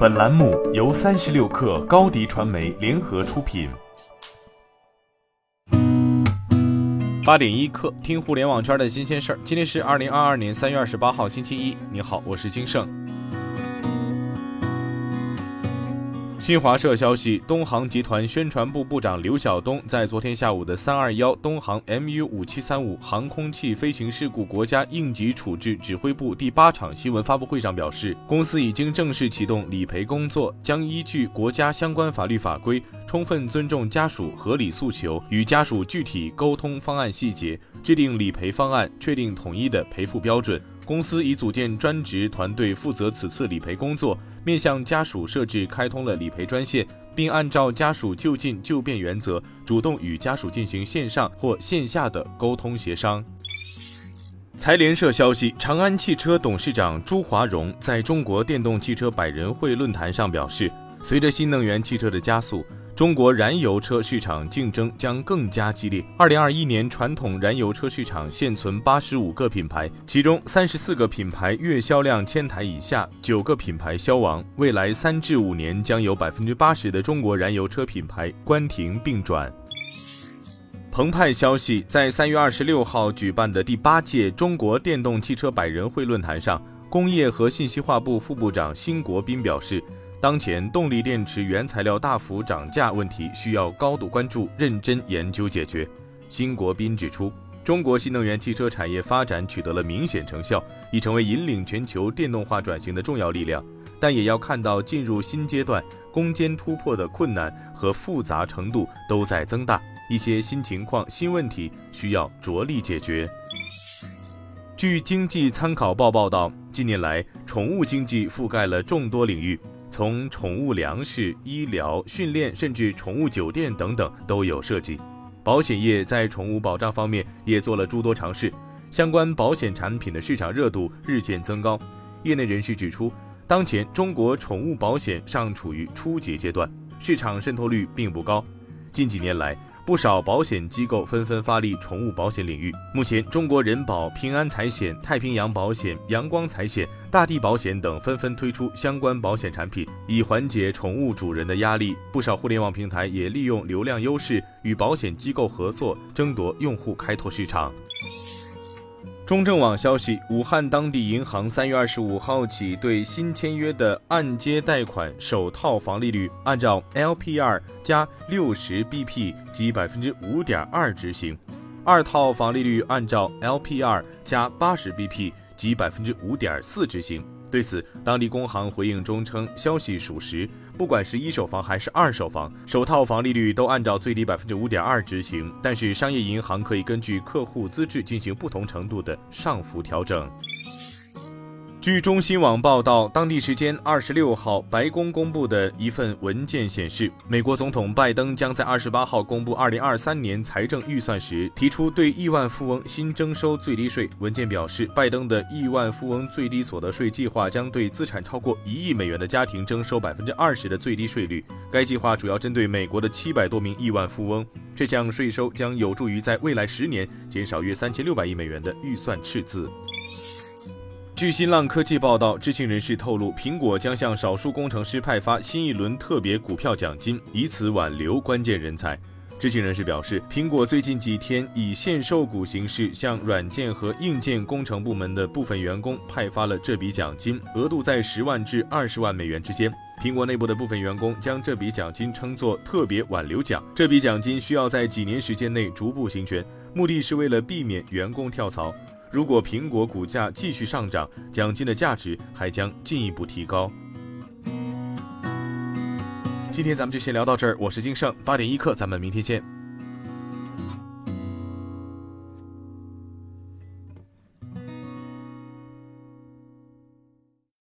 本栏目由三十六氪高低传媒联合出品。八点一刻，听互联网圈的新鲜事儿。今天是二零二二年三月二十八号，星期一。你好，我是金盛。新华社消息，东航集团宣传部部长刘晓东在昨天下午的“三二幺”东航 MU 五七三五航空器飞行事故国家应急处置指挥部第八场新闻发布会上表示，公司已经正式启动理赔工作，将依据国家相关法律法规，充分尊重家属合理诉求，与家属具体沟通方案细节，制定理赔方案，确定统一的赔付标准。公司已组建专职团队负责此次理赔工作。面向家属设置开通了理赔专线，并按照家属就近就便原则，主动与家属进行线上或线下的沟通协商。财联社消息，长安汽车董事长朱华荣在中国电动汽车百人会论坛上表示，随着新能源汽车的加速。中国燃油车市场竞争将更加激烈。二零二一年，传统燃油车市场现存八十五个品牌，其中三十四个品牌月销量千台以下，九个品牌消亡。未来三至五年，将有百分之八十的中国燃油车品牌关停并转。澎湃消息，在三月二十六号举办的第八届中国电动汽车百人会论坛上，工业和信息化部副部长辛国斌表示。当前动力电池原材料大幅涨价问题需要高度关注、认真研究解决。辛国斌指出，中国新能源汽车产业发展取得了明显成效，已成为引领全球电动化转型的重要力量。但也要看到进入新阶段攻坚突破的困难和复杂程度都在增大，一些新情况、新问题需要着力解决。据经济参考报报道，近年来，宠物经济覆盖了众多领域。从宠物粮食、医疗、训练，甚至宠物酒店等等都有涉及。保险业在宠物保障方面也做了诸多尝试，相关保险产品的市场热度日渐增高。业内人士指出，当前中国宠物保险尚处于初级阶段，市场渗透率并不高。近几年来，不少保险机构纷纷发力宠物保险领域。目前，中国人保、平安财险、太平洋保险、阳光财险、大地保险等纷纷推出相关保险产品，以缓解宠物主人的压力。不少互联网平台也利用流量优势与保险机构合作，争夺用户，开拓市场。中证网消息，武汉当地银行三月二十五号起对新签约的按揭贷款首套房利率按照 LPR 加六十 BP 及百分之五点二执行，二套房利率按照 LPR 加八十 BP 及百分之五点四执行。对此，当地工行回应中称，消息属实。不管是一手房还是二手房，首套房利率都按照最低百分之五点二执行。但是，商业银行可以根据客户资质进行不同程度的上浮调整。据中新网报道，当地时间二十六号，白宫公布的一份文件显示，美国总统拜登将在二十八号公布二零二三年财政预算时，提出对亿万富翁新征收最低税。文件表示，拜登的亿万富翁最低所得税计划将对资产超过一亿美元的家庭征收百分之二十的最低税率。该计划主要针对美国的七百多名亿万富翁。这项税收将有助于在未来十年减少约三千六百亿美元的预算赤字。据新浪科技报道，知情人士透露，苹果将向少数工程师派发新一轮特别股票奖金，以此挽留关键人才。知情人士表示，苹果最近几天以限售股形式向软件和硬件工程部门的部分员工派发了这笔奖金，额度在十万至二十万美元之间。苹果内部的部分员工将这笔奖金称作“特别挽留奖”。这笔奖金需要在几年时间内逐步行权，目的是为了避免员工跳槽。如果苹果股价继续上涨，奖金的价值还将进一步提高。今天咱们就先聊到这儿，我是金盛八点一刻，咱们明天见。